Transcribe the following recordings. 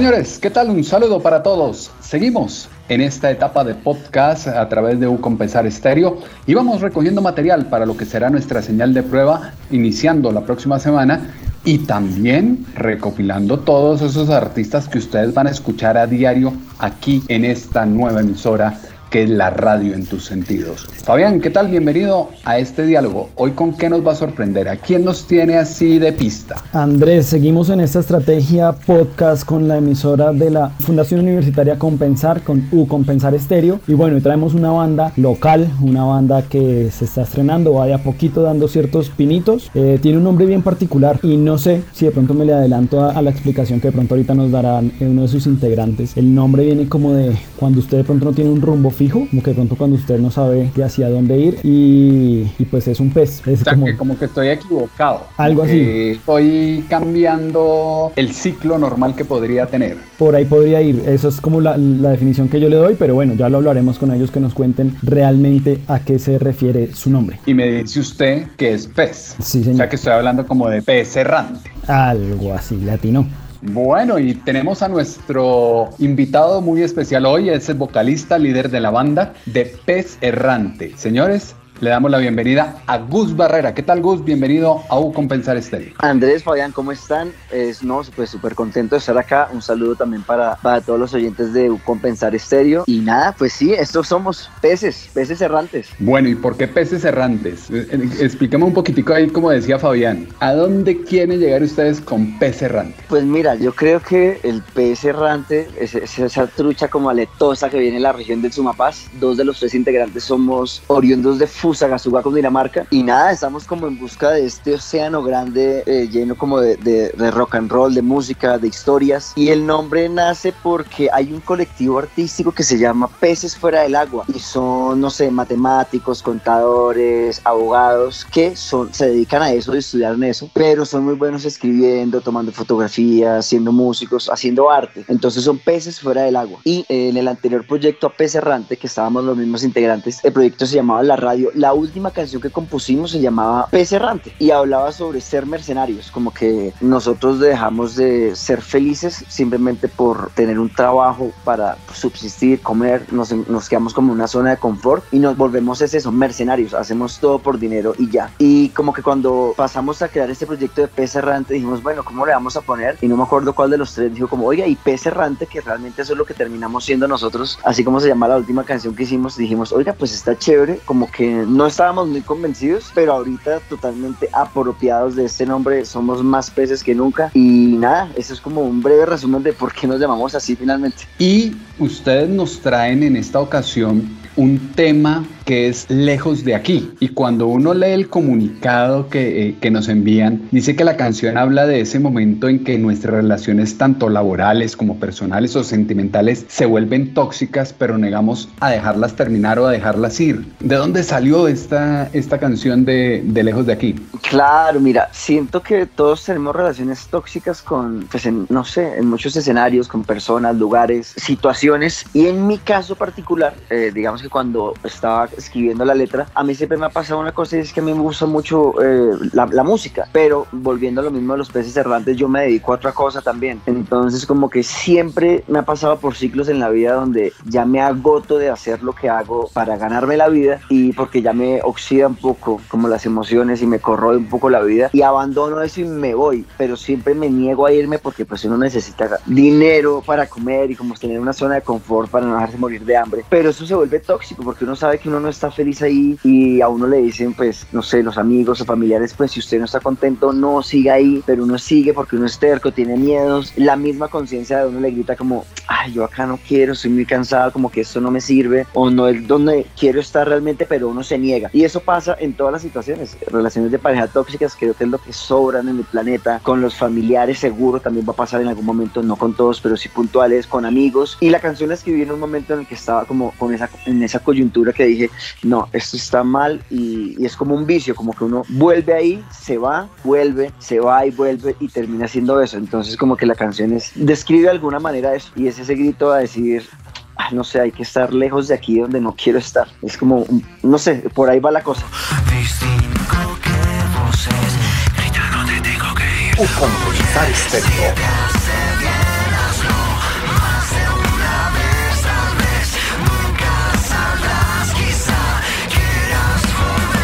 Señores, ¿qué tal? Un saludo para todos. Seguimos en esta etapa de podcast a través de U Compensar Estéreo y vamos recogiendo material para lo que será nuestra señal de prueba iniciando la próxima semana y también recopilando todos esos artistas que ustedes van a escuchar a diario aquí en esta nueva emisora que es la radio en tus sentidos. Fabián, ¿qué tal? Bienvenido a este diálogo. Hoy con qué nos va a sorprender? ¿A quién nos tiene así de pista? Andrés, seguimos en esta estrategia podcast con la emisora de la Fundación Universitaria Compensar, con U Compensar Estéreo. Y bueno, traemos una banda local, una banda que se está estrenando, vaya poquito dando ciertos pinitos. Eh, tiene un nombre bien particular y no sé si de pronto me le adelanto a, a la explicación que de pronto ahorita nos dará uno de sus integrantes. El nombre viene como de cuando usted de pronto no tiene un rumbo fijo, como que de pronto cuando usted no sabe que hacia dónde ir y, y pues es un pez. Es O sea, como, que como que estoy equivocado. Algo así. Estoy cambiando el ciclo normal que podría tener. por ahí podría ir. Eso es como la, la definición que yo le doy, pero bueno, ya lo hablaremos con ellos que nos cuenten realmente a qué se refiere su nombre. Y me dice usted que es pez. Sí, O señor. sea que estoy hablando como de pez errante. Algo así, latino. Bueno, y tenemos a nuestro invitado muy especial hoy, es el vocalista líder de la banda de Pez Errante. Señores, le damos la bienvenida a Gus Barrera. ¿Qué tal Gus? Bienvenido a U Compensar Estéreo. Andrés, Fabián, ¿cómo están? Es, no, pues súper contento de estar acá. Un saludo también para, para todos los oyentes de Compensar Estéreo. Y nada, pues sí, estos somos peces, peces errantes. Bueno, ¿y por qué peces errantes? Eh, eh, Explíqueme un poquitico ahí, como decía Fabián. ¿A dónde quieren llegar ustedes con pez errante? Pues mira, yo creo que el pez errante es, es esa trucha como aletosa que viene de la región del Sumapaz. Dos de los tres integrantes somos oriundos de Fusagasugá, Cundinamarca. Y nada, estamos como en busca de este océano grande eh, lleno como de, de- de rock and roll, de música, de historias. Y el nombre nace porque hay un colectivo artístico que se llama Peces Fuera del Agua. Y son, no sé, matemáticos, contadores, abogados que son, se dedican a eso, estudiaron eso, pero son muy buenos escribiendo, tomando fotografías, siendo músicos, haciendo arte. Entonces son peces fuera del agua. Y en el anterior proyecto a Pez Errante, que estábamos los mismos integrantes, el proyecto se llamaba La Radio. La última canción que compusimos se llamaba Pez Errante y hablaba sobre ser mercenarios, como que nosotros dejamos de ser felices simplemente por tener un trabajo para subsistir, comer, nos, nos quedamos como en una zona de confort y nos volvemos es eso, mercenarios, hacemos todo por dinero y ya. Y como que cuando pasamos a crear este proyecto de Pez Errante dijimos, bueno, ¿cómo le vamos a poner? Y no me acuerdo cuál de los tres dijo como, oiga, y Pez Errante, que realmente eso es lo que terminamos siendo nosotros, así como se llama la última canción que hicimos, dijimos, oiga, pues está chévere, como que no estábamos muy convencidos, pero ahorita totalmente apropiados de este nombre, somos más peces que nunca y nada, eso es como un breve resumen de por qué nos llamamos así finalmente. Y ustedes nos traen en esta ocasión un tema que es lejos de aquí. Y cuando uno lee el comunicado que, eh, que nos envían, dice que la canción habla de ese momento en que nuestras relaciones, tanto laborales como personales o sentimentales, se vuelven tóxicas, pero negamos a dejarlas terminar o a dejarlas ir. ¿De dónde salió esta, esta canción de, de lejos de aquí? Claro, mira, siento que todos tenemos relaciones tóxicas con, pues en, no sé, en muchos escenarios, con personas, lugares, situaciones. Y en mi caso particular, eh, digamos que cuando estaba escribiendo la letra, a mí siempre me ha pasado una cosa y es que a mí me gusta mucho eh, la, la música, pero volviendo a lo mismo de los peces errantes, yo me dedico a otra cosa también. Entonces como que siempre me ha pasado por ciclos en la vida donde ya me agoto de hacer lo que hago para ganarme la vida y porque ya me oxida un poco como las emociones y me corroe un poco la vida y abandono eso y me voy, pero siempre me niego a irme porque pues uno necesita dinero para comer y como tener una zona de confort para no dejarse morir de hambre, pero eso se vuelve tóxico porque uno sabe que uno no está feliz ahí y a uno le dicen pues no sé, los amigos o familiares pues si usted no está contento no siga ahí, pero uno sigue porque uno es terco, tiene miedos, la misma conciencia de uno le grita como ay, yo acá no quiero, estoy muy cansada, como que esto no me sirve o no es donde quiero estar realmente, pero uno se niega. Y eso pasa en todas las situaciones. Relaciones de pareja tóxicas creo que es lo que sobran en el planeta. Con los familiares seguro también va a pasar en algún momento, no con todos, pero sí puntuales, con amigos. Y la canción la escribí en un momento en el que estaba como con esa, en esa coyuntura que dije, no, esto está mal y, y es como un vicio, como que uno vuelve ahí, se va, vuelve, se va y vuelve y termina haciendo eso. Entonces como que la canción es, describe de alguna manera eso y es ese grito a decir, ah, no sé, hay que estar lejos de aquí donde no quiero estar. Es como, no sé, por ahí va la cosa.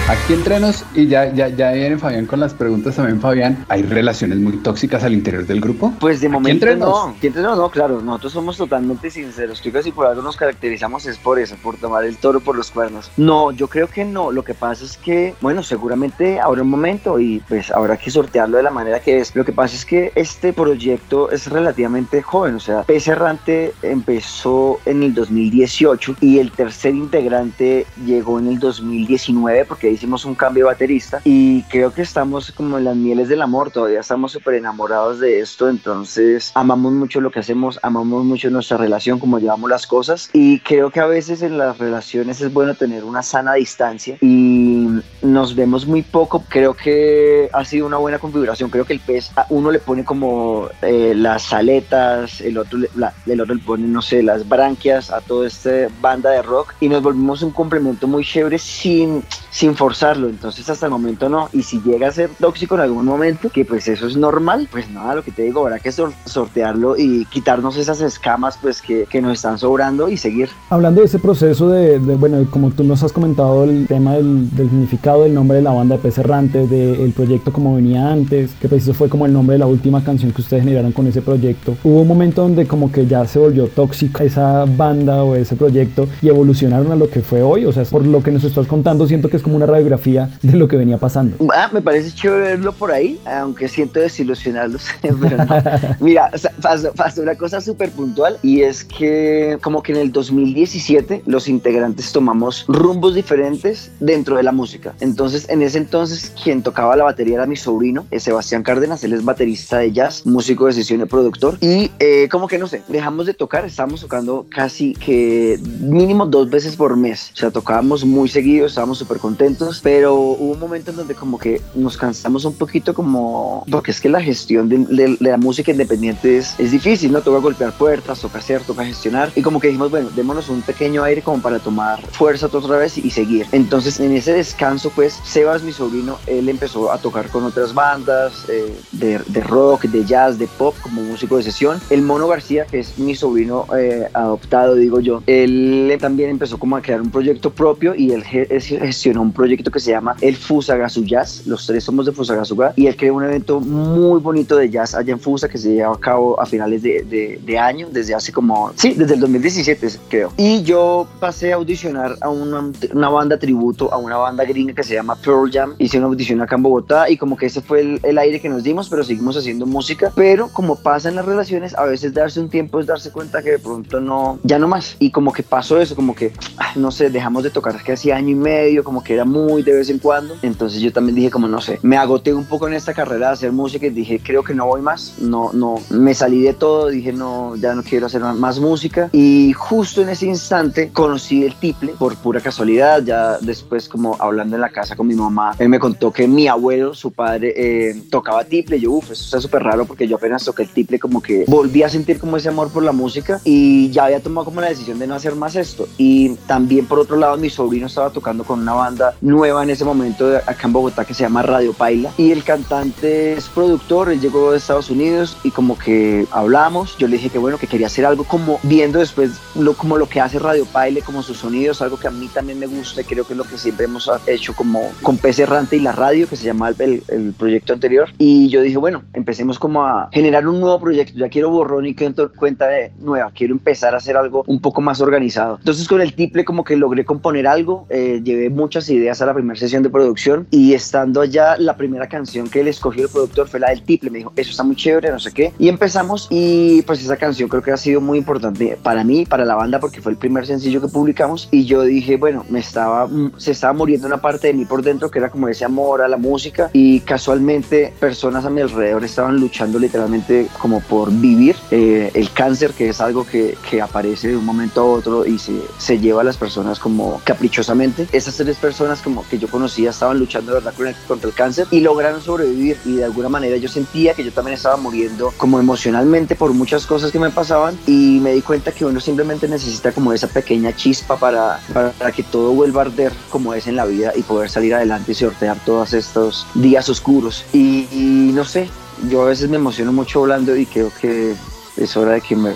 Aquí entrenos y ya, ya, ya viene Fabián con las preguntas también, Fabián. ¿Hay relaciones muy tóxicas al interior del grupo? Pues de Aquí momento nos. no. Aquí entre nos no, claro. Nosotros somos totalmente sinceros. Chicas, y por algo nos caracterizamos es por eso, por tomar el toro por los cuernos. No, yo creo que no. Lo que pasa es que, bueno, seguramente habrá un momento y pues habrá que sortearlo de la manera que es. Lo que pasa es que este proyecto es relativamente joven. O sea, Pez Errante empezó en el 2018 y el tercer integrante llegó en el 2019 porque hicimos un cambio de baterista y creo que estamos como en las mieles del amor, todavía estamos súper enamorados de esto, entonces amamos mucho lo que hacemos, amamos mucho nuestra relación, como llevamos las cosas y creo que a veces en las relaciones es bueno tener una sana distancia y nos vemos muy poco, creo que ha sido una buena configuración, creo que el pez a uno le pone como eh, las aletas, el otro, le, la- el otro le pone, no sé, las branquias a toda esta banda de rock y nos volvimos un complemento muy chévere sin, sin forzarlo, entonces hasta el momento no, y si llega a ser tóxico en algún momento, que pues eso es normal, pues nada, lo que te digo, habrá que sor- sortearlo y quitarnos esas escamas pues que, que nos están sobrando y seguir. Hablando de ese proceso de, de, bueno, como tú nos has comentado el tema del, del significado del nombre de la banda de Pez Errante, del proyecto como venía antes, que preciso fue como el nombre de la última canción que ustedes generaron con ese proyecto. Hubo un momento donde como que ya se volvió tóxica esa banda o ese proyecto y evolucionaron a lo que fue hoy, o sea, por lo que nos estás contando siento que es como una radiografía de lo que venía pasando. Ah, me parece chévere verlo por ahí, aunque siento desilusionarlos. pero no. Mira, pasó, pasó una cosa súper puntual y es que como que en el 2017 los integrantes tomamos rumbos diferentes dentro de la música. Entonces, en ese entonces quien tocaba la batería era mi sobrino, eh, Sebastián Cárdenas, él es baterista de jazz, músico de sesión y productor. Y eh, como que no sé, dejamos de tocar, estábamos tocando casi que mínimo dos veces por mes. O sea, tocábamos muy seguido, estábamos súper contentos, pero hubo un momento en donde como que nos cansamos un poquito como, porque es que la gestión de, de- de la música independiente es, es difícil, ¿no? Toca golpear puertas, toca hacer, toca gestionar. Y como que dijimos, bueno, démonos un pequeño aire como para tomar fuerza otra vez y, y seguir. Entonces, en ese descanso, pues, Sebas, mi sobrino, él empezó a tocar con otras bandas eh, de, de rock, de jazz, de pop, como músico de sesión. El Mono García, que es mi sobrino eh, adoptado, digo yo, él también empezó como a crear un proyecto propio y él ge- es- gestionó un proyecto que se llama el Fusagasu Jazz. Los tres somos de Fusagasuga y él creó un evento muy bonito de jazz allá en Fusa que se lleva a cabo a finales de, de- de año, desde hace como, sí, desde el 2017 creo. Y yo pasé a audicionar a una, una banda tributo, a una banda gringa que se llama Pearl Jam. Hice una audición acá en Bogotá y como que ese fue el, el aire que nos dimos, pero seguimos haciendo música. Pero como pasa en las relaciones, a veces darse un tiempo es darse cuenta que de pronto no, ya no más. Y como que pasó eso, como que, ah, no sé, dejamos de tocar casi año y medio, como que era muy de vez en cuando. Entonces yo también dije como, no sé, me agoté un poco en esta carrera de hacer música y dije, creo que no voy más, no, no, me salí de todo, dije, no, ya no quiero hacer más música. Y justo en ese instante conocí el tiple por pura casualidad, ya después como hablando en la casa con mi mamá, él me contó que mi abuelo, su padre, eh, tocaba tiple. Yo, uff, eso está súper raro porque yo apenas toqué el tiple, como que volví a sentir como ese amor por la música y ya había tomado como la decisión de no hacer más esto. Y también por otro lado, mi sobrino estaba tocando con una banda nueva en ese momento acá en Bogotá que se llama Radio Paila y el cantante es productor, él llegó de Estados Unidos y como que hablamos, yo le dije que bueno, que quería hacer algo como viendo después lo, como lo que hace Radio Paile, como sus sonidos, algo que a mí también me gusta y creo que es lo que siempre hemos hecho como con PC Errante y la radio, que se llama el, el, proyecto anterior. Y yo dije, bueno, empecemos como a generar un nuevo proyecto. Ya quiero borrón y cuenta de nueva. Quiero empezar a hacer algo un poco más organizado. Entonces con el tiple como que logré componer algo. Eh, llevé muchas ideas a la primera sesión de producción y estando allá, la primera canción que él escogió el productor fue la del tiple. Me dijo, eso está muy chévere, no sé qué. Y empezamos y pues esa canción creo que ha sido muy importante para mí, para la banda, porque fue el primer sencillo que publicamos. Y yo dije, bueno, me estaba, mm, se estaba muriendo una parte de mí por dentro que era como ese amor a la música y casualmente personas a mi alrededor estaban luchando literalmente como por vivir eh, el cáncer, que es algo que, que, aparece de un momento a otro y se, se lleva a las personas como caprichosamente. Esas tres personas como que yo conocía estaban luchando de verdad contra el cáncer y lograron sobrevivir y de alguna manera yo sentía que yo también estaba muriendo como emocionalmente por muchas cosas que me pasaban y me di cuenta que uno simplemente necesita como esa pequeña chispa para, para, que todo vuelva a arder como es en la vida y poder salir adelante y sortear todos estos días oscuros. y no sé, yo a veces me emociono mucho hablando y creo que es hora de que me,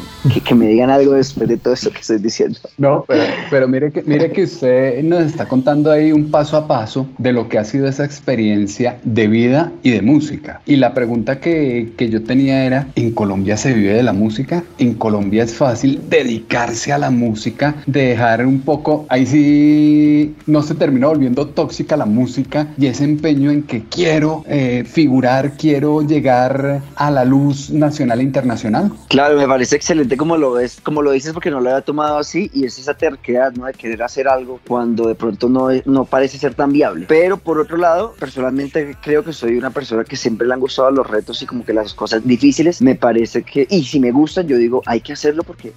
que, me digan algo después de todo esto que estoy diciendo. No, pero, mire, que, mire que usted nos está contando ahí un paso a paso de lo que ha sido esa experiencia de vida y de música. Y la pregunta que, que yo tenía era, ¿en Colombia se vive de la música? ¿En Colombia es fácil dedicarse a la música? De dejar un poco, ahí sí no se termina volviendo tóxica la música y ese empeño en que quiero eh, figurar, quiero llegar a la luz nacional e internacional. Claro, me parece excelente como lo ves, como lo dices porque no lo había tomado así y es esa terquedad, ¿no? De querer hacer algo cuando de pronto no, no parece ser tan viable. Pero por otro lado, personalmente creo que soy una persona que siempre le han gustado los retos y como que las cosas difíciles. Me parece que, y si me gustan, yo digo, hay que hacerlo porque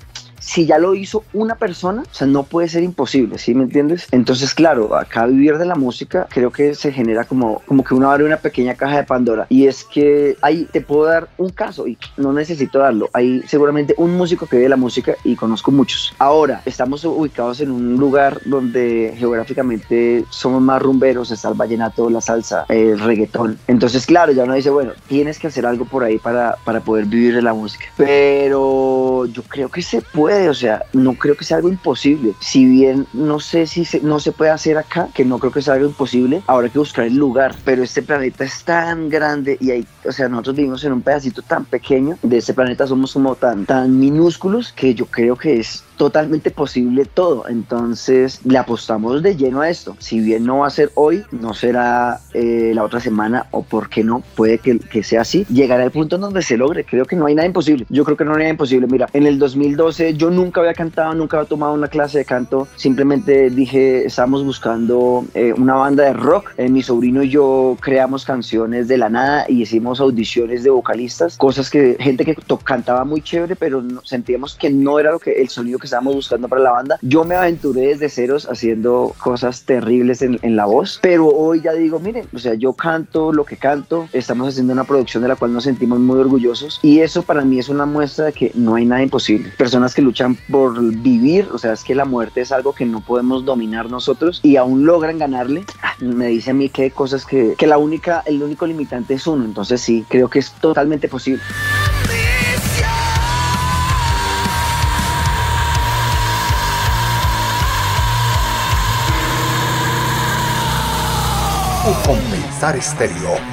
si ya lo hizo una persona, o sea, no puede ser imposible, ¿sí me entiendes? Entonces, claro, acá vivir de la música creo que se genera como, como que uno abre una pequeña caja de Pandora y es que ahí te puedo dar un caso y no necesito darlo. Hay seguramente un músico que vive de la música y conozco muchos. Ahora, estamos ubicados en un lugar donde geográficamente somos más rumberos, está el vallenato, la salsa, el reggaetón. Entonces, claro, ya uno dice, bueno, tienes que hacer algo por ahí para, para poder vivir de la música. Pero yo creo que se puede o sea, no creo que sea algo imposible. Si bien no sé si no se puede hacer acá, que no creo que sea algo imposible, ahora hay que buscar el lugar. Pero este planeta es tan grande y hay, o sea, nosotros vivimos en un pedacito tan pequeño de este planeta, somos como tan, tan minúsculos que yo creo que es totalmente posible todo. Entonces le apostamos de lleno a esto. Si bien no va a ser hoy, no será eh, la otra semana o por qué no, puede que, sea así. Llegará el punto donde se logre. Creo que no hay nada imposible. Yo creo que no hay nada imposible. Mira, en el 2012 yo nunca había cantado, nunca había tomado una clase de canto. Simplemente dije, estábamos buscando eh, una banda de rock. Eh, mi sobrino y yo creamos canciones de la nada y hicimos audiciones de vocalistas, cosas que gente que cantaba muy chévere, pero sentíamos que no era lo que el sonido que estábamos buscando para la banda. Yo me aventuré desde ceros haciendo cosas terribles en, en, la voz, pero hoy ya digo, miren, o sea, yo canto lo que canto, estamos haciendo una producción de la cual nos sentimos muy orgullosos y eso para mí es una muestra de que no hay nada imposible. Personas que luchan por vivir, o sea, es que la muerte es algo que no podemos dominar nosotros y aún logran ganarle. Ah, me dice a mí que hay cosas que, que la única, el único limitante es uno, entonces sí, creo que es totalmente posible. Compensar Estéreo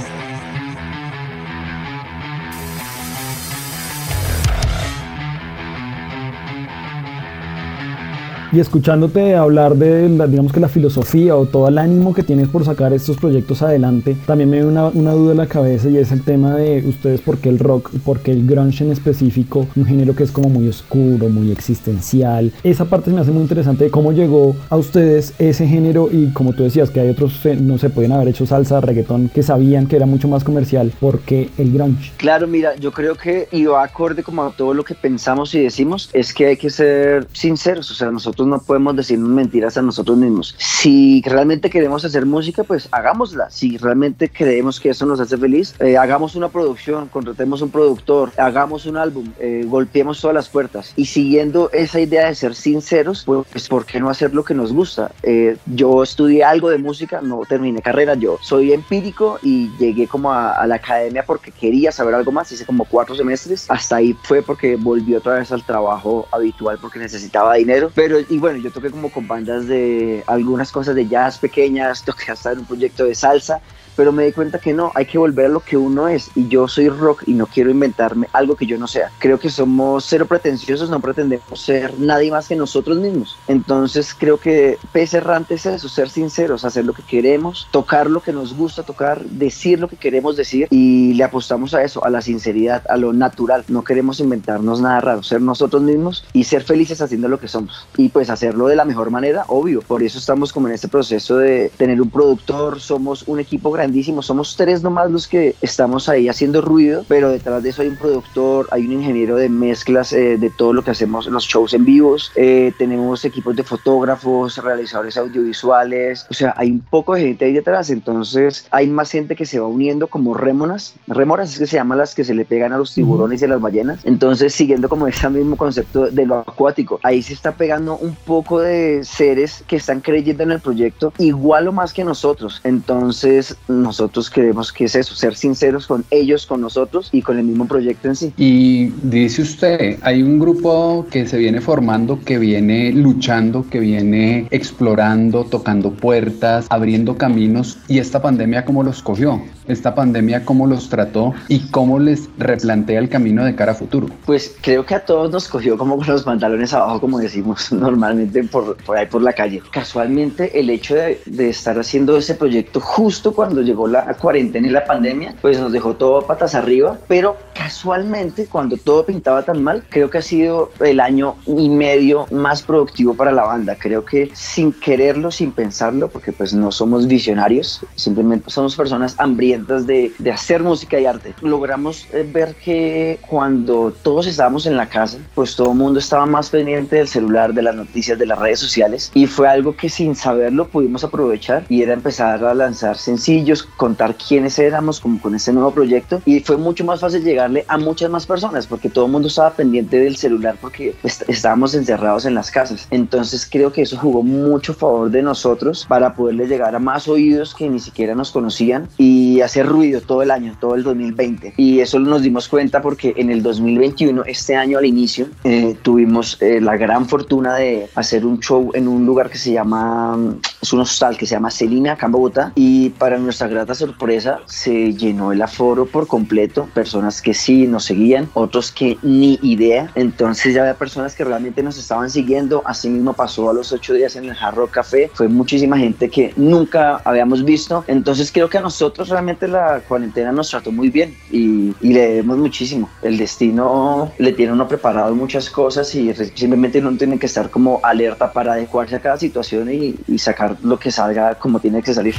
Y escuchándote hablar de, la, digamos que la filosofía o todo el ánimo que tienes por sacar estos proyectos adelante, también me da una, duda en la cabeza y es el tema de ustedes por qué el rock, por qué el grunge en específico, un género que es como muy oscuro, muy existencial. Esa parte me hace muy interesante de cómo llegó a ustedes ese género y como tú decías que hay otros, eh, no se pueden haber hecho salsa, reggaetón, que sabían que era mucho más comercial, ¿por qué el grunge? Claro, mira, yo creo que iba acorde como a todo lo que pensamos y decimos, es que hay que ser sinceros, o sea, nosotros no podemos decirnos mentiras a nosotros mismos. Si realmente queremos hacer música, pues hagámosla. Si realmente creemos que eso nos hace feliz, eh, hagamos una producción, contratemos un productor, hagamos un álbum, eh, golpeemos todas las puertas. Y siguiendo esa idea de ser sinceros, pues ¿por qué no hacer lo que nos gusta? Eh, yo estudié algo de música, no terminé carrera, yo soy empírico y llegué como a, a la academia porque quería saber algo más, hice como cuatro semestres, hasta ahí fue porque volví otra vez al trabajo habitual porque necesitaba dinero, pero y bueno, yo toqué como con bandas de algunas cosas de jazz pequeñas, toqué hasta en un proyecto de salsa pero me di cuenta que no, hay que volver a lo que uno es y yo soy rock y no quiero inventarme algo que yo no sea. Creo que somos cero pretenciosos, no pretendemos ser nadie más que nosotros mismos. Entonces creo que pez errante es eso, ser sinceros, hacer lo que queremos, tocar lo que nos gusta tocar, decir lo que queremos decir y le apostamos a eso, a la sinceridad, a lo natural. No queremos inventarnos nada raro, ser nosotros mismos y ser felices haciendo lo que somos. Y pues hacerlo de la mejor manera, obvio. Por eso estamos como en este proceso de tener un productor, somos un equipo grande somos tres nomás los que estamos ahí haciendo ruido, pero detrás de eso hay un productor, hay un ingeniero de mezclas eh, de todo lo que hacemos, los shows en vivos, eh, tenemos equipos de fotógrafos, realizadores audiovisuales, o sea, hay un poco de gente ahí detrás, entonces hay más gente que se va uniendo como rémonas, rémoras es que se llaman las que se le pegan a los tiburones y a las ballenas, entonces siguiendo como ese mismo concepto de lo acuático, ahí se está pegando un poco de seres que están creyendo en el proyecto igual o más que nosotros, entonces nosotros queremos que es eso, ser sinceros con ellos, con nosotros y con el mismo proyecto en sí. Y dice usted, hay un grupo que se viene formando, que viene luchando, que viene explorando, tocando puertas, abriendo caminos y esta pandemia cómo los cogió, esta pandemia cómo los trató y cómo les replantea el camino de cara a futuro. Pues creo que a todos nos cogió como con los pantalones abajo, como decimos normalmente por, por ahí por la calle. Casualmente el hecho de, de estar haciendo ese proyecto justo cuando llegó la cuarentena y la pandemia, pues nos dejó todo patas arriba, pero casualmente cuando todo pintaba tan mal, creo que ha sido el año y medio más productivo para la banda. Creo que sin quererlo, sin pensarlo, porque pues no somos visionarios, simplemente somos personas hambrientas de, de hacer música y arte. Logramos eh, ver que cuando todos estábamos en la casa, pues todo el mundo estaba más pendiente del celular, de las noticias, de las redes sociales y fue algo que sin saberlo pudimos aprovechar y era empezar a lanzar sencillos, contar quiénes éramos como con ese nuevo proyecto y fue mucho más fácil llegarle a muchas más personas porque todo el mundo estaba pendiente del celular porque estábamos encerrados en las casas. Entonces creo que eso jugó mucho favor de nosotros para poderle llegar a más oídos que ni siquiera nos conocían y hacer ruido todo el año, todo el 2020. Y eso nos dimos cuenta porque en el 2021, este año al inicio, eh, tuvimos eh, la gran fortuna de hacer un show en un lugar que se llama, es un hostal que se llama Celina, acá en Bogotá. Y para nuestra grata sorpresa se llenó el aforo por completo, personas que sí nos seguían, otros que ni idea, entonces ya había personas que realmente nos estaban siguiendo, así mismo pasó a los ocho días en el Jarro Café, fue muchísima gente que nunca habíamos visto, entonces creo que a nosotros realmente la cuarentena nos trató muy bien y, le debemos muchísimo, el destino le tiene uno preparado muchas cosas y simplemente uno tiene que estar como alerta para adecuarse a cada situación y sacar lo que salga como tiene que salir.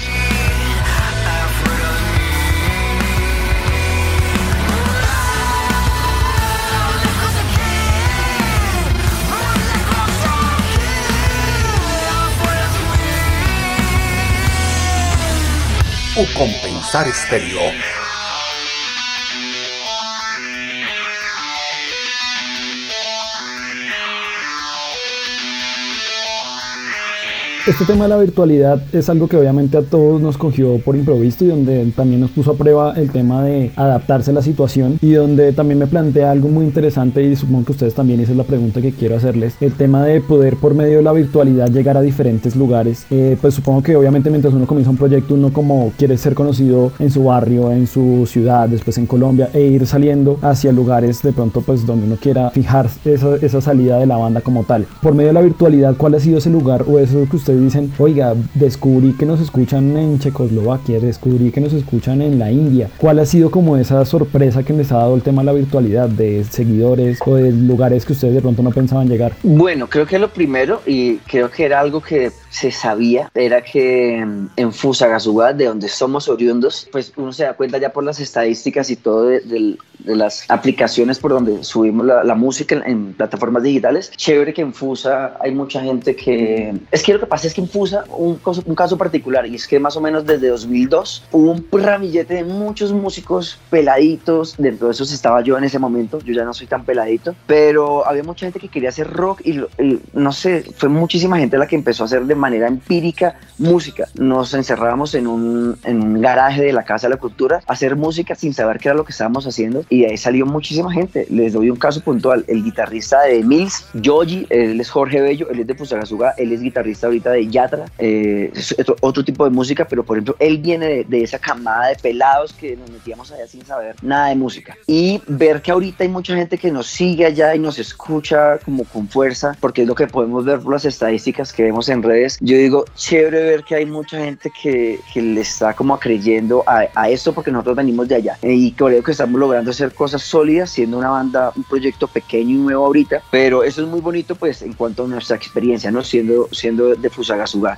Compensar estéreo. Este tema de la virtualidad es algo que obviamente a todos nos cogió por improviso y donde también nos puso a prueba el tema de adaptarse a la situación y donde también me plantea algo muy interesante y supongo que ustedes también esa es la pregunta que quiero hacerles, el tema de poder por medio de la virtualidad llegar a diferentes lugares. Eh, pues supongo que obviamente mientras uno comienza un proyecto uno como quiere ser conocido en su barrio, en su ciudad, después en Colombia e ir saliendo hacia lugares de pronto pues donde uno quiera fijar esa, esa salida de la banda como tal. Por medio de la virtualidad, ¿cuál ha sido ese lugar o eso que ustedes dicen, oiga, descubrí que nos escuchan en Checoslovaquia, descubrí que nos escuchan en la India. ¿Cuál ha sido como esa sorpresa que les ha dado el tema de la virtualidad, de seguidores o de lugares que ustedes de pronto no pensaban llegar? Bueno, creo que lo primero, y creo que era algo que se sabía, era que mm, en Fusagasugá, de donde somos oriundos, pues uno se da cuenta ya por las estadísticas y todo de, las aplicaciones por donde subimos la, música en, en, plataformas digitales. Chévere que en Fusa hay mucha gente que... Es que lo que pasa pasa es que en Fusa, un, un caso particular, y es que más o menos desde 2002 hubo un ramillete de muchos músicos peladitos, dentro de esos estaba yo en ese momento, yo ya no soy tan peladito, pero había mucha gente que quería hacer rock y, no sé, fue muchísima gente la que empezó a hacer de manera empírica música. Nos encerrábamos en un, en un garaje de la Casa de la Cultura a hacer música sin saber qué era lo que estábamos haciendo y de ahí salió muchísima gente. Les doy un caso puntual, el guitarrista de Mills, Yogi, él es Jorge Bello, él es de Fusagasugá, él es guitarrista ahorita de Yatra, eh, es otro, tipo de música, pero por ejemplo, él viene de, de esa camada de pelados que nos metíamos allá sin saber nada de música. Y ver que ahorita hay mucha gente que nos sigue allá y nos escucha como con fuerza, porque es lo que podemos ver por las estadísticas que vemos en redes. Yo digo, chévere ver que hay mucha gente que, que le está como creyendo a, a, esto porque nosotros venimos de allá y creo que estamos logrando hacer cosas sólidas siendo una banda, un proyecto pequeño y nuevo ahorita, pero eso es muy bonito pues en cuanto a nuestra experiencia, ¿no? Siendo, siendo de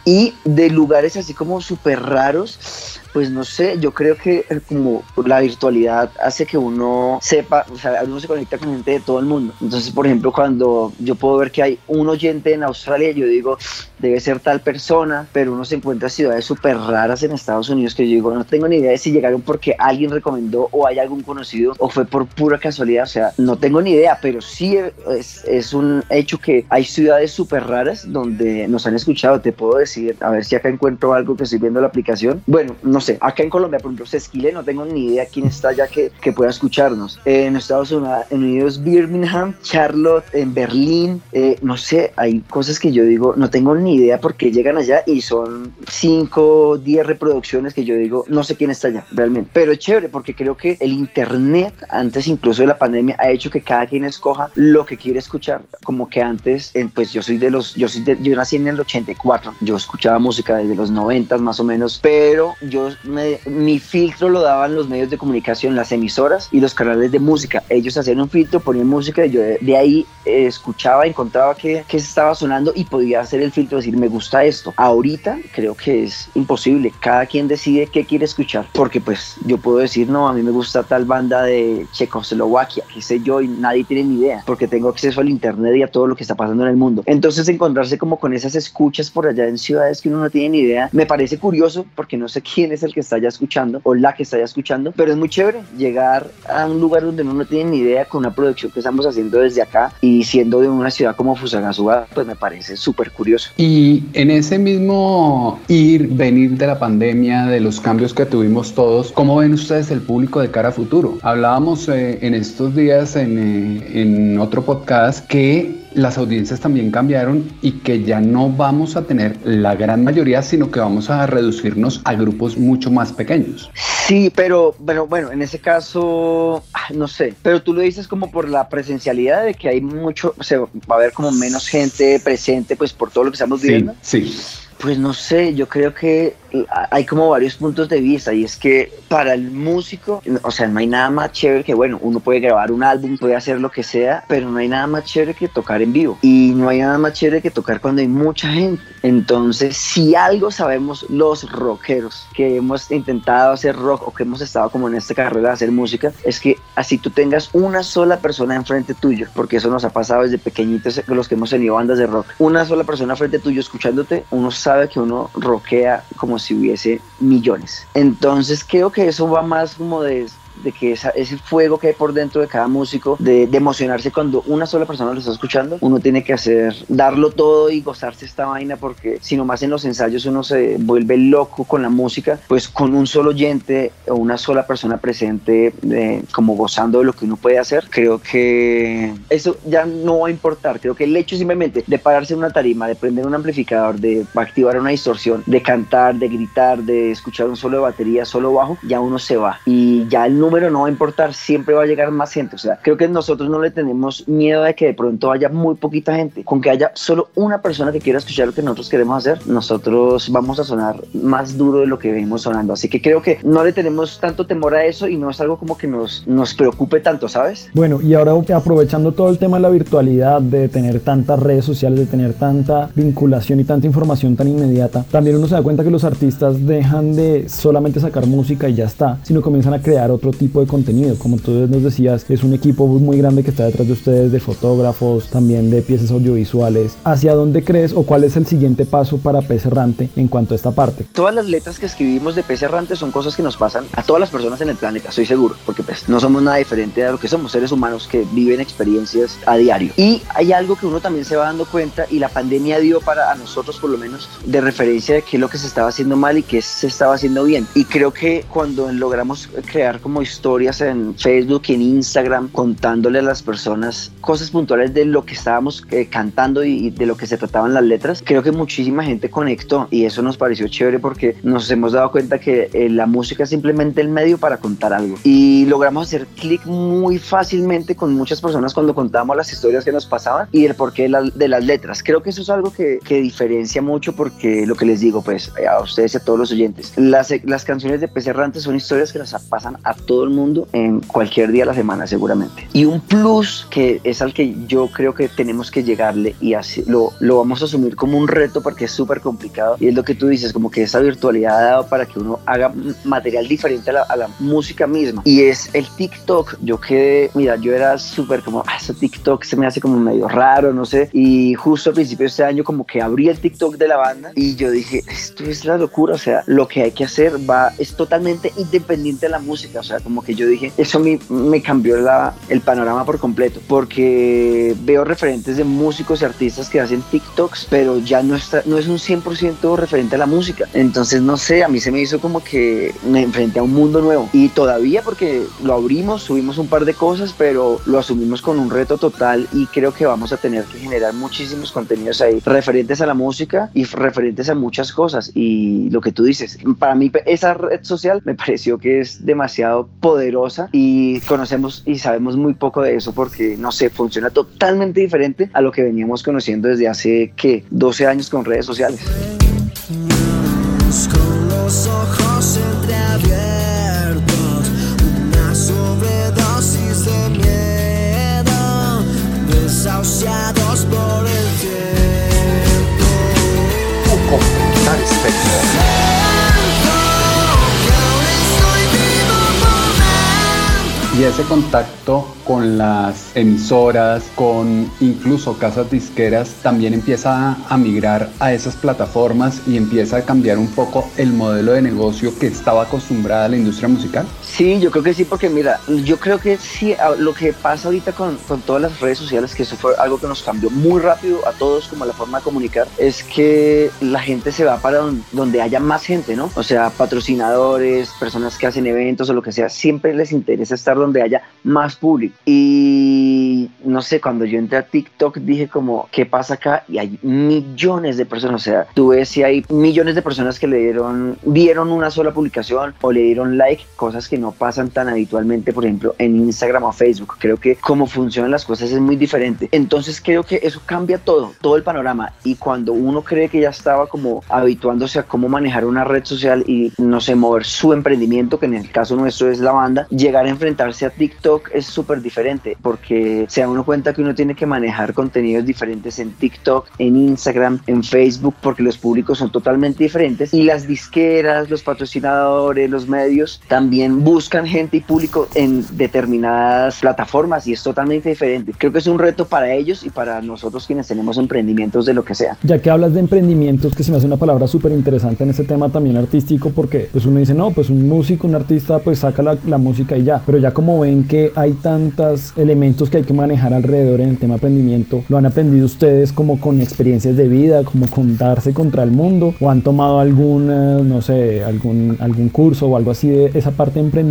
Y de lugares así como súper raros, pues no sé, yo creo que eh, como la virtualidad hace que uno sepa, o sea, uno se conecta con gente de todo el mundo. Entonces, por ejemplo, cuando yo puedo ver que hay un oyente en Australia, yo digo, debe ser tal persona, pero uno se encuentra ciudades súper raras en Estados Unidos que yo digo, no tengo ni idea de si llegaron porque alguien recomendó o hay algún conocido o fue por pura casualidad, o sea, no tengo ni idea, pero sí es, es un hecho que hay ciudades súper raras donde nos han escuchado, te puedo decir, a ver si acá encuentro algo que estoy viendo la aplicación. Bueno, no sé, acá en Colombia, por ejemplo, Sesquile, no tengo ni idea quién está allá que, que pueda escucharnos. en Estados Unidos, Birmingham, Charlotte, en Berlín, eh, no sé, hay cosas que yo digo, no tengo ni idea por qué llegan allá y son 5, 10 reproducciones que yo digo, no sé quién está allá, realmente. Pero es chévere porque creo que el Internet, antes incluso de la pandemia, ha hecho que cada quien escoja lo que quiere escuchar. Como que antes, pues yo soy de los, yo, soy yo nací en el 84, yo escuchaba música desde los 90 más o menos, pero yo mi filtro lo daban los medios de comunicación, las emisoras y los canales de música. Ellos hacían un filtro, ponían música y yo de, ahí eh, escuchaba, encontraba que, que estaba sonando y podía hacer el filtro, decir, me gusta esto. Ahorita creo que es imposible. Cada quien decide qué quiere escuchar. Porque pues yo puedo decir, no, a mí me gusta tal banda de Checoslovaquia, qué sé yo, y nadie tiene ni idea. Porque tengo acceso al internet y a todo lo que está pasando en el mundo. Entonces encontrarse como con esas escuchas por allá en ciudades que uno no tiene ni idea, me parece curioso porque no sé quién es el que está ya escuchando o la que está ya escuchando, pero es muy chévere llegar a un lugar donde uno no tiene ni idea con una producción que estamos haciendo desde acá y siendo de una ciudad como Fusagasugá, pues me parece súper curioso. Y en ese mismo ir, venir de la pandemia, de los cambios que tuvimos todos, ¿cómo ven ustedes el público de cara a futuro? Hablábamos eh, en estos días en, eh, en otro podcast que las audiencias también cambiaron y que ya no vamos a tener la gran mayoría, sino que vamos a reducirnos a grupos mucho más pequeños. Sí, pero, pero bueno, en ese caso, ah, no sé, pero tú lo dices como por la presencialidad de que hay mucho, o sea, va a haber como menos gente presente, pues por todo lo que estamos viendo. Sí. sí. Pues no sé, yo creo que hay como varios puntos de vista y es que para el músico, o sea, no hay nada más chévere que, bueno, uno puede grabar un álbum, puede hacer lo que sea, pero no hay nada más chévere que tocar en vivo y no hay nada más chévere que tocar cuando hay mucha gente. Entonces, si algo sabemos los rockeros que hemos intentado hacer rock o que hemos estado como en esta carrera de hacer música, es que así tú tengas una sola persona enfrente tuyo, porque eso nos ha pasado desde pequeñitos los que hemos tenido bandas de rock, una sola persona frente tuyo escuchándote, uno sabe que uno rockea como si hubiese millones. Entonces creo que eso va más como de de que ese fuego que hay por dentro de cada músico, de, emocionarse cuando una sola persona lo está escuchando, uno tiene que hacer, darlo todo y gozarse esta vaina porque si nomás en los ensayos uno se vuelve loco con la música, pues con un solo oyente o una sola persona presente eh, como gozando de lo que uno puede hacer, creo que eso ya no va a importar, creo que el hecho simplemente de pararse en una tarima, de prender un amplificador, de activar una distorsión, de cantar, de gritar, de escuchar un solo de batería, solo bajo, ya uno se va. Y ya el número no va a importar, siempre va a llegar más gente. O sea, creo que nosotros no le tenemos miedo de que de pronto haya muy poquita gente. Con que haya solo una persona que quiera escuchar lo que nosotros queremos hacer, nosotros vamos a sonar más duro de lo que venimos sonando. Así que creo que no le tenemos tanto temor a eso y no es algo como que nos, nos preocupe tanto, ¿sabes? Bueno, y ahora aprovechando todo el tema de la virtualidad, de tener tantas redes sociales, de tener tanta vinculación y tanta información tan inmediata, también uno se da cuenta que los artistas dejan de solamente sacar música y ya está, sino comienzan a crear otro tipo tipo de contenido. Como tú nos decías, es un equipo muy grande que está detrás de ustedes, de fotógrafos, también de piezas audiovisuales. ¿Hacia dónde crees o cuál es el siguiente paso para Pez Errante en cuanto a esta parte? Todas las letras que escribimos de Pez Errante son cosas que nos pasan a todas las personas en el planeta, estoy seguro, porque pues no somos nada diferente a lo que somos seres humanos que viven experiencias a diario. Y hay algo que uno también se va dando cuenta y la pandemia dio para a nosotros por lo menos de referencia de qué es lo que se estaba haciendo mal y qué se estaba haciendo bien. Y creo que cuando logramos crear como historias en Facebook y en Instagram contándole a las personas cosas puntuales de lo que estábamos eh, cantando y, de lo que se trataban las letras, creo que muchísima gente conectó y eso nos pareció chévere porque nos hemos dado cuenta que eh, la música es simplemente el medio para contar algo. Y logramos hacer clic muy fácilmente con muchas personas cuando contábamos las historias que nos pasaban y el porqué de, de las letras. Creo que eso es algo que, que, diferencia mucho porque lo que les digo, pues a ustedes y a todos los oyentes, las, las canciones de Pez Errante son historias que las pasan a todo el mundo en cualquier día de la semana seguramente. Y un plus que es al que yo creo que tenemos que llegarle y así lo, lo vamos a asumir como un reto porque es súper complicado y es lo que tú dices, como que esa virtualidad ha dado para que uno haga material diferente a la, a la música misma y es el TikTok. Yo quedé, mira, yo era súper como, ah, ese TikTok se me hace como medio raro, no sé, y justo al principio de este año como que abrí el TikTok de la banda y yo dije, esto es la locura, o sea, lo que hay que hacer va, es totalmente independiente de la música, o sea, como que yo dije, eso me, me cambió la, el panorama por completo, porque veo referentes de músicos y artistas que hacen TikToks, pero ya no, está, no es un 100% referente a la música. Entonces, no sé, a mí se me hizo como que me enfrenté a un mundo nuevo. Y todavía porque lo abrimos, subimos un par de cosas, pero lo asumimos con un reto total y creo que vamos a tener que generar muchísimos contenidos ahí referentes a la música y referentes a muchas cosas. Y lo que tú dices, para mí esa red social me pareció que es demasiado poderosa y conocemos y sabemos muy poco de eso porque, no sé, funciona totalmente diferente a lo que veníamos conociendo desde hace, ¿qué? 12 años con redes sociales. Y ese contacto con las emisoras, con incluso casas disqueras, también empieza a, migrar a esas plataformas y empieza a cambiar un poco el modelo de negocio que estaba acostumbrada a la industria musical. Sí, yo creo que sí, porque mira, yo creo que sí, lo que pasa ahorita con, con todas las redes sociales, que eso fue algo que nos cambió muy rápido a todos como la forma de comunicar, es que la gente se va para donde haya más gente, ¿no? O sea, patrocinadores, personas que hacen eventos o lo que sea, siempre les interesa estar donde haya más público. Y no sé, cuando yo entré a TikTok dije como, ¿qué pasa acá? Y hay millones de personas, o sea, tú ves si hay millones de personas que le dieron, vieron una sola publicación o le dieron like, cosas que no pasan tan habitualmente, por ejemplo, en Instagram o Facebook. Creo que cómo funcionan las cosas es muy diferente. Entonces creo que eso cambia todo, todo el panorama. Y cuando uno cree que ya estaba como habituándose a cómo manejar una red social y, no sé, mover su emprendimiento, que en el caso nuestro es la banda, llegar a enfrentarse a TikTok es súper diferente porque se da uno cuenta que uno tiene que manejar contenidos diferentes en TikTok, en Instagram, en Facebook, porque los públicos son totalmente diferentes y las disqueras, los patrocinadores, los medios también buscan gente y público en determinadas plataformas y es totalmente diferente. Creo que es un reto para ellos y para nosotros quienes tenemos emprendimientos de lo que sea. Ya que hablas de emprendimientos, que se me hace una palabra súper interesante en este tema también artístico, porque pues uno dice, no, pues un músico, un artista, pues saca la, la música y ya, pero ya como ven que hay tantos elementos que hay que manejar alrededor en el tema aprendimiento, ¿lo han aprendido ustedes como con experiencias de vida, como con darse contra el mundo? ¿O han tomado algún, no sé, algún, algún curso o algo así de esa parte de emprendimiento?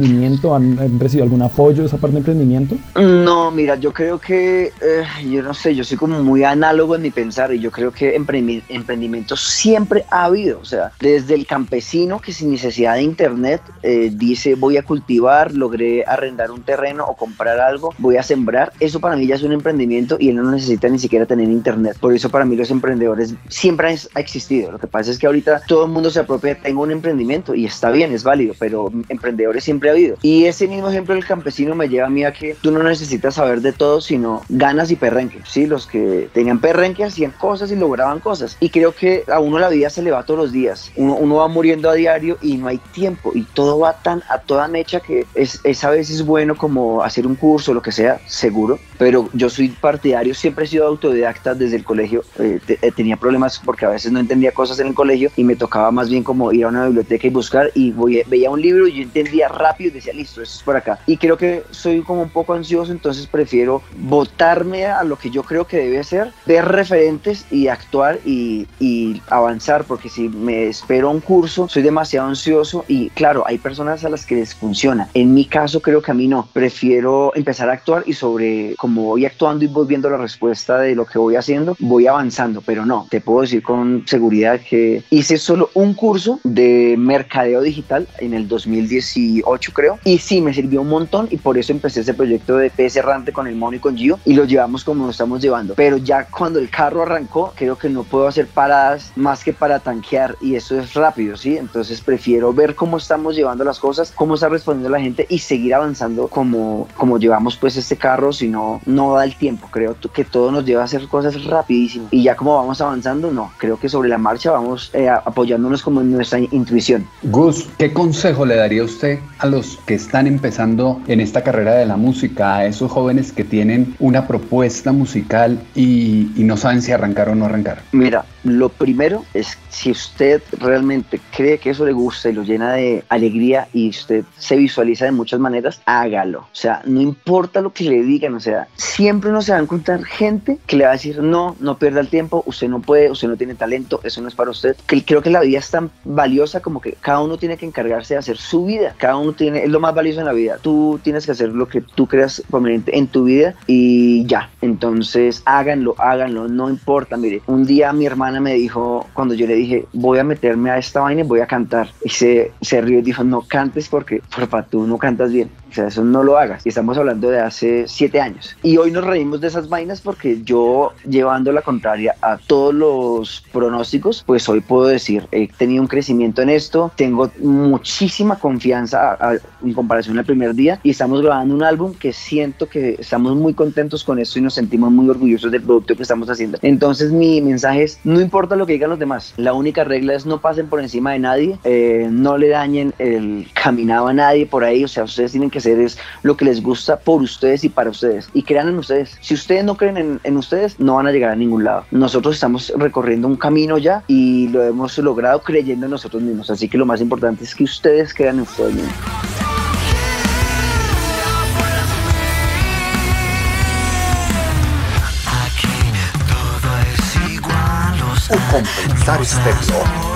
¿Han, recibido algún apoyo de esa parte de emprendimiento? No, mira, yo creo que, eh, yo no sé, yo soy como muy análogo en mi pensar y yo creo que emprendimiento siempre ha habido, o sea, desde el campesino que sin necesidad de internet eh, dice voy a cultivar, logré arrendar un terreno o comprar algo, voy a sembrar, eso para mí ya es un emprendimiento y él no necesita ni siquiera tener internet. Por eso para mí los emprendedores siempre ha existido. Lo que pasa es que ahorita todo el mundo se apropia, tengo un emprendimiento y está bien, es válido, pero emprendedores siempre ha habido. Y ese mismo ejemplo del campesino me lleva a mí a que tú no necesitas saber de todo, sino ganas y perrenques. Sí, los que tenían perrenque hacían cosas y lograban cosas. Y creo que a uno la vida se le va todos los días. Uno, uno va muriendo a diario y no hay tiempo y todo va tan a toda mecha que es, es a veces bueno como hacer un curso, lo que sea, seguro, pero yo soy partidario, siempre he sido autodidacta desde el colegio, eh, eh, tenía problemas porque a veces no entendía cosas en el colegio y me tocaba más bien como ir a una biblioteca y buscar y voy, veía un libro y yo entendía rápido y decía, listo, eso es por acá. Y creo que soy como un poco ansioso, entonces prefiero votarme a lo que yo creo que debe ser, ver referentes y actuar y, y avanzar, porque si me espero un curso, soy demasiado ansioso y claro, hay personas a las que les funciona. En mi caso creo que a mí no, prefiero empezar a actuar y sobre como voy actuando y voy viendo la respuesta de lo que voy haciendo, voy avanzando, pero no, te puedo decir con seguridad que hice solo un curso de mercadeo digital en el 2018 creo y sí me sirvió un montón y por eso empecé ese proyecto de PS Errante con el Mono y con Gio y lo llevamos como lo estamos llevando, pero ya cuando el carro arrancó creo que no puedo hacer paradas más que para tanquear y eso es rápido, ¿sí? Entonces prefiero ver cómo estamos llevando las cosas, cómo está respondiendo la gente y seguir avanzando como, como llevamos pues este carro, si no, no da el tiempo. Creo que todo nos lleva a hacer cosas rapidísimo. Y ya como vamos avanzando, no, creo que sobre la marcha vamos eh, apoyándonos como en nuestra intuición. Gus, ¿qué consejo le daría usted a los que están empezando en esta carrera de la música, a esos jóvenes que tienen una propuesta musical y, y no saben si arrancar o no arrancar? Mira, lo primero es si usted realmente cree que eso le gusta y lo llena de alegría y usted se visualiza de muchas maneras, hágalo. O sea, no importa lo que le digan, o sea, siempre uno se va a encontrar gente que le va a decir, no, no pierda el tiempo, usted no puede, usted no tiene talento, eso no es para usted. Creo que la vida es tan valiosa como que cada uno tiene que encargarse de hacer su vida. Cada uno tiene, es lo más valioso en la vida. Tú tienes que hacer lo que tú creas conveniente en tu vida y ya. Entonces, háganlo, háganlo, no importa. Mire, un día mi hermana me dijo, cuando yo le dije, voy a meterme a esta vaina y voy a cantar, y se, se rió y dijo, no cantes porque, porfa, tú no cantas bien. O sea, eso no lo hagas. Y estamos hablando de hace siete años. Y hoy nos reímos de esas vainas porque yo, llevando la contraria a todos los pronósticos, pues hoy puedo decir, he tenido un crecimiento en esto, tengo muchísima confianza en comparación al primer día y estamos grabando un álbum que siento que estamos muy contentos con esto y nos sentimos muy orgullosos del producto que estamos haciendo. Entonces mi mensaje es, no importa lo que digan los demás, la única regla es no pasen por encima de nadie, eh, no le dañen el caminado a nadie por ahí, o sea, ustedes tienen que hacer es lo que les gusta por ustedes y para ustedes. Y crean en ustedes. Si ustedes no creen en, en ustedes, no van a llegar a ningún lado. Nosotros estamos recorriendo un camino ya y lo hemos logrado creyendo en nosotros mismos. Así que lo más importante es que ustedes crean en ustedes mismos. compensar estéreo.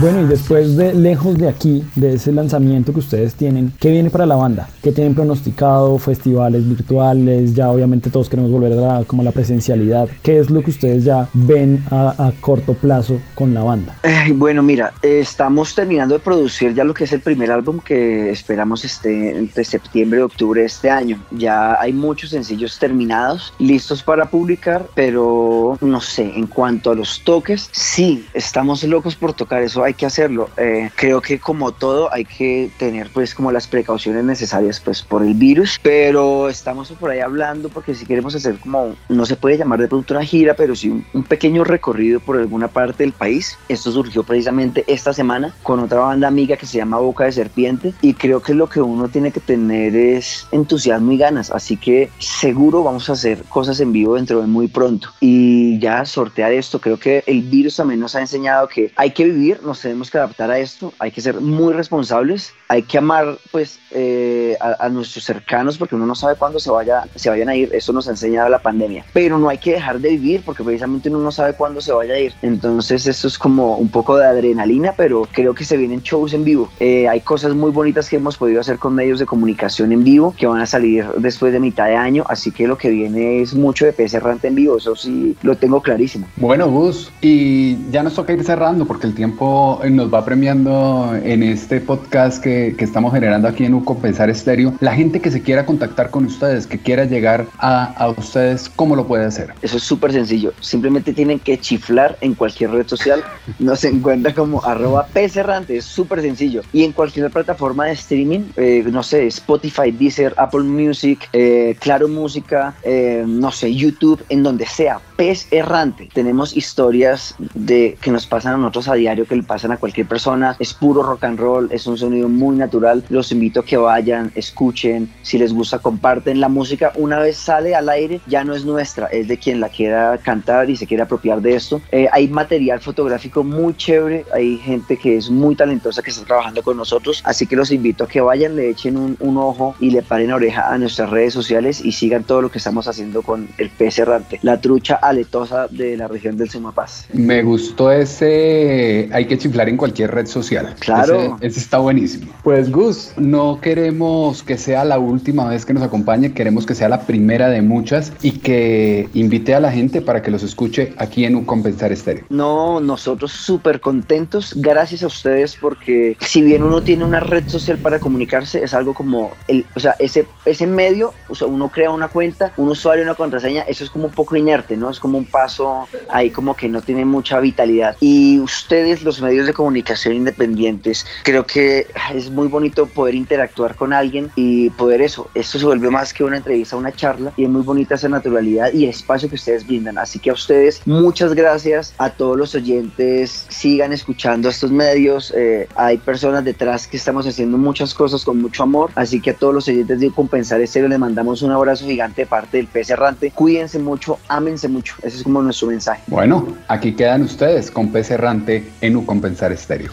Bueno, y después de lejos de aquí, de ese lanzamiento que ustedes tienen, ¿qué viene para la banda? ¿Qué tienen pronosticado? ¿Festivales virtuales? Ya obviamente todos queremos volver a la, como la presencialidad. ¿Qué es lo que ustedes ya ven a, corto plazo con la banda? Bueno, mira, estamos terminando de producir ya lo que es el primer álbum que esperamos esté entre septiembre y octubre de este año. Ya hay muchos sencillos terminados, listos para publicar, pero no sé, en cuanto a los toques, sí, estamos locos por tocar eso que hacerlo. Eh, creo que como todo hay que tener pues como las precauciones necesarias pues por el virus, pero estamos por ahí hablando porque si queremos hacer como, no se puede llamar de pronto una gira, pero sí un pequeño recorrido por alguna parte del país. Esto surgió precisamente esta semana con otra banda amiga que se llama Boca de Serpiente y creo que lo que uno tiene que tener es entusiasmo y ganas, así que seguro vamos a hacer cosas en vivo dentro de muy pronto y ya sortear esto, creo que el virus también nos ha enseñado que hay que vivir, nos tenemos que adaptar a esto, hay que ser muy responsables, hay que amar pues eh, a, a, nuestros cercanos porque uno no sabe cuándo se, vaya, se vayan a ir, eso nos ha enseñado la pandemia, pero no hay que dejar de vivir porque precisamente uno no sabe cuándo se vaya a ir, entonces esto es como un poco de adrenalina, pero creo que se vienen shows en vivo, eh, hay cosas muy bonitas que hemos podido hacer con medios de comunicación en vivo que van a salir después de mitad de año, así que lo que viene es mucho de PS Errante en vivo, eso sí lo tengo clarísimo. Bueno Gus, y ya nos toca ir cerrando porque el tiempo tiempo nos va premiando en este podcast que, que estamos generando aquí en UCO Pensar Estéreo. La gente que se quiera contactar con ustedes, que quiera llegar a, a ustedes, ¿cómo lo puede hacer? Eso es súper sencillo. Simplemente tienen que chiflar en cualquier red social. Nos encuentra como arroba pcerrante. Es súper sencillo. Y en cualquier plataforma de streaming, eh, no sé, Spotify, Deezer, Apple Music, eh, Claro Música, eh, no sé, YouTube, en donde sea. Pez errante. Tenemos historias de que nos pasan a nosotros a diario, que le pasan a cualquier persona. Es puro rock and roll, es un sonido muy natural. Los invito a que vayan, escuchen. Si les gusta, comparten. La música una vez sale al aire ya no es nuestra, es de quien la quiera cantar y se quiere apropiar de esto. Eh, hay material fotográfico muy chévere, hay gente que es muy talentosa que está trabajando con nosotros, así que los invito a que vayan, le echen un, un ojo y le paren oreja a nuestras redes sociales y sigan todo lo que estamos haciendo con el pez errante, la trucha aletosa de la región del Sumapaz. Me gustó ese, hay que chiflar en cualquier red social. Claro. Ese, ese está buenísimo. Pues Gus, no queremos que sea la última vez que nos acompañe, queremos que sea la primera de muchas y que invite a la gente para que los escuche aquí en un Compensar Estéreo. No, nosotros súper contentos, gracias a ustedes porque si bien uno tiene una red social para comunicarse, es algo como, el, o sea, ese, ese medio, o sea, uno crea una cuenta, un usuario, una contraseña, eso es como un poco inerte, ¿no? Es como un paso ahí como que no tiene mucha vitalidad. Y ustedes, los medios de comunicación independientes, creo que es muy bonito poder interactuar con alguien y poder eso, esto se vuelve más que una entrevista, una charla y es muy bonita esa naturalidad y el espacio que ustedes brindan. Así que a ustedes muchas gracias, a todos los oyentes, sigan escuchando estos medios, eh, hay personas detrás que estamos haciendo muchas cosas con mucho amor, así que a todos los oyentes de Compensar Estéreo les mandamos un abrazo gigante de parte del pez errante, cuídense mucho, ámense mucho, ese es como nuestro mensaje. Bueno, aquí quedan ustedes con pez errante en un Compensar Estéreo.